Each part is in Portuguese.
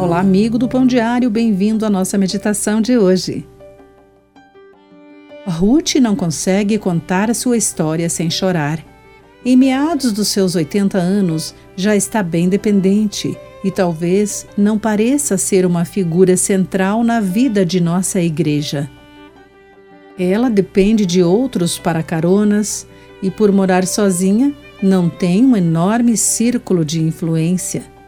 Olá, amigo do Pão Diário, bem-vindo à nossa meditação de hoje. Ruth não consegue contar sua história sem chorar. Em meados dos seus 80 anos, já está bem dependente e talvez não pareça ser uma figura central na vida de nossa igreja. Ela depende de outros para caronas e, por morar sozinha, não tem um enorme círculo de influência.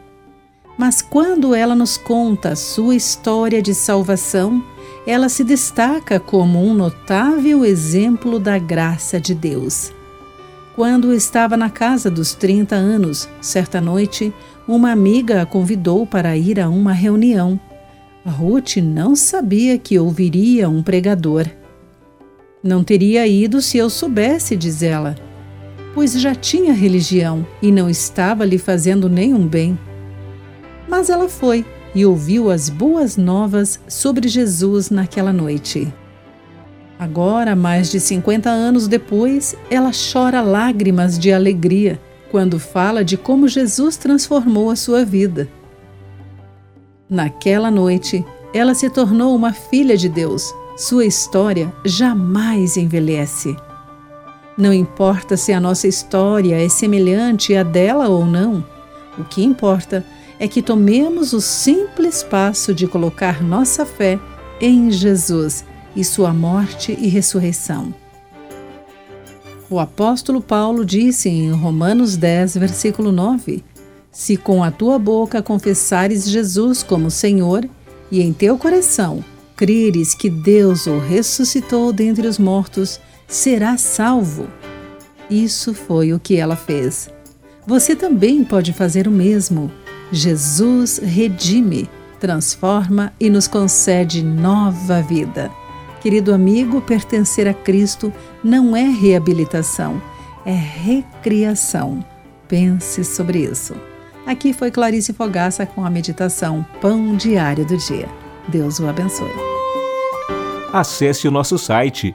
Mas quando ela nos conta sua história de salvação, ela se destaca como um notável exemplo da graça de Deus. Quando estava na casa dos 30 anos, certa noite, uma amiga a convidou para ir a uma reunião. Ruth não sabia que ouviria um pregador. Não teria ido se eu soubesse, diz ela, pois já tinha religião e não estava lhe fazendo nenhum bem. Mas ela foi e ouviu as boas novas sobre Jesus naquela noite. Agora, mais de 50 anos depois, ela chora lágrimas de alegria quando fala de como Jesus transformou a sua vida. Naquela noite, ela se tornou uma filha de Deus. Sua história jamais envelhece. Não importa se a nossa história é semelhante à dela ou não, o que importa é que tomemos o simples passo de colocar nossa fé em Jesus e sua morte e ressurreição. O apóstolo Paulo disse em Romanos 10, versículo 9: Se com a tua boca confessares Jesus como Senhor e em teu coração creres que Deus o ressuscitou dentre os mortos, serás salvo. Isso foi o que ela fez. Você também pode fazer o mesmo. Jesus redime, transforma e nos concede nova vida. Querido amigo, pertencer a Cristo não é reabilitação, é recriação. Pense sobre isso. Aqui foi Clarice Fogaça com a meditação Pão Diário do Dia. Deus o abençoe. Acesse o nosso site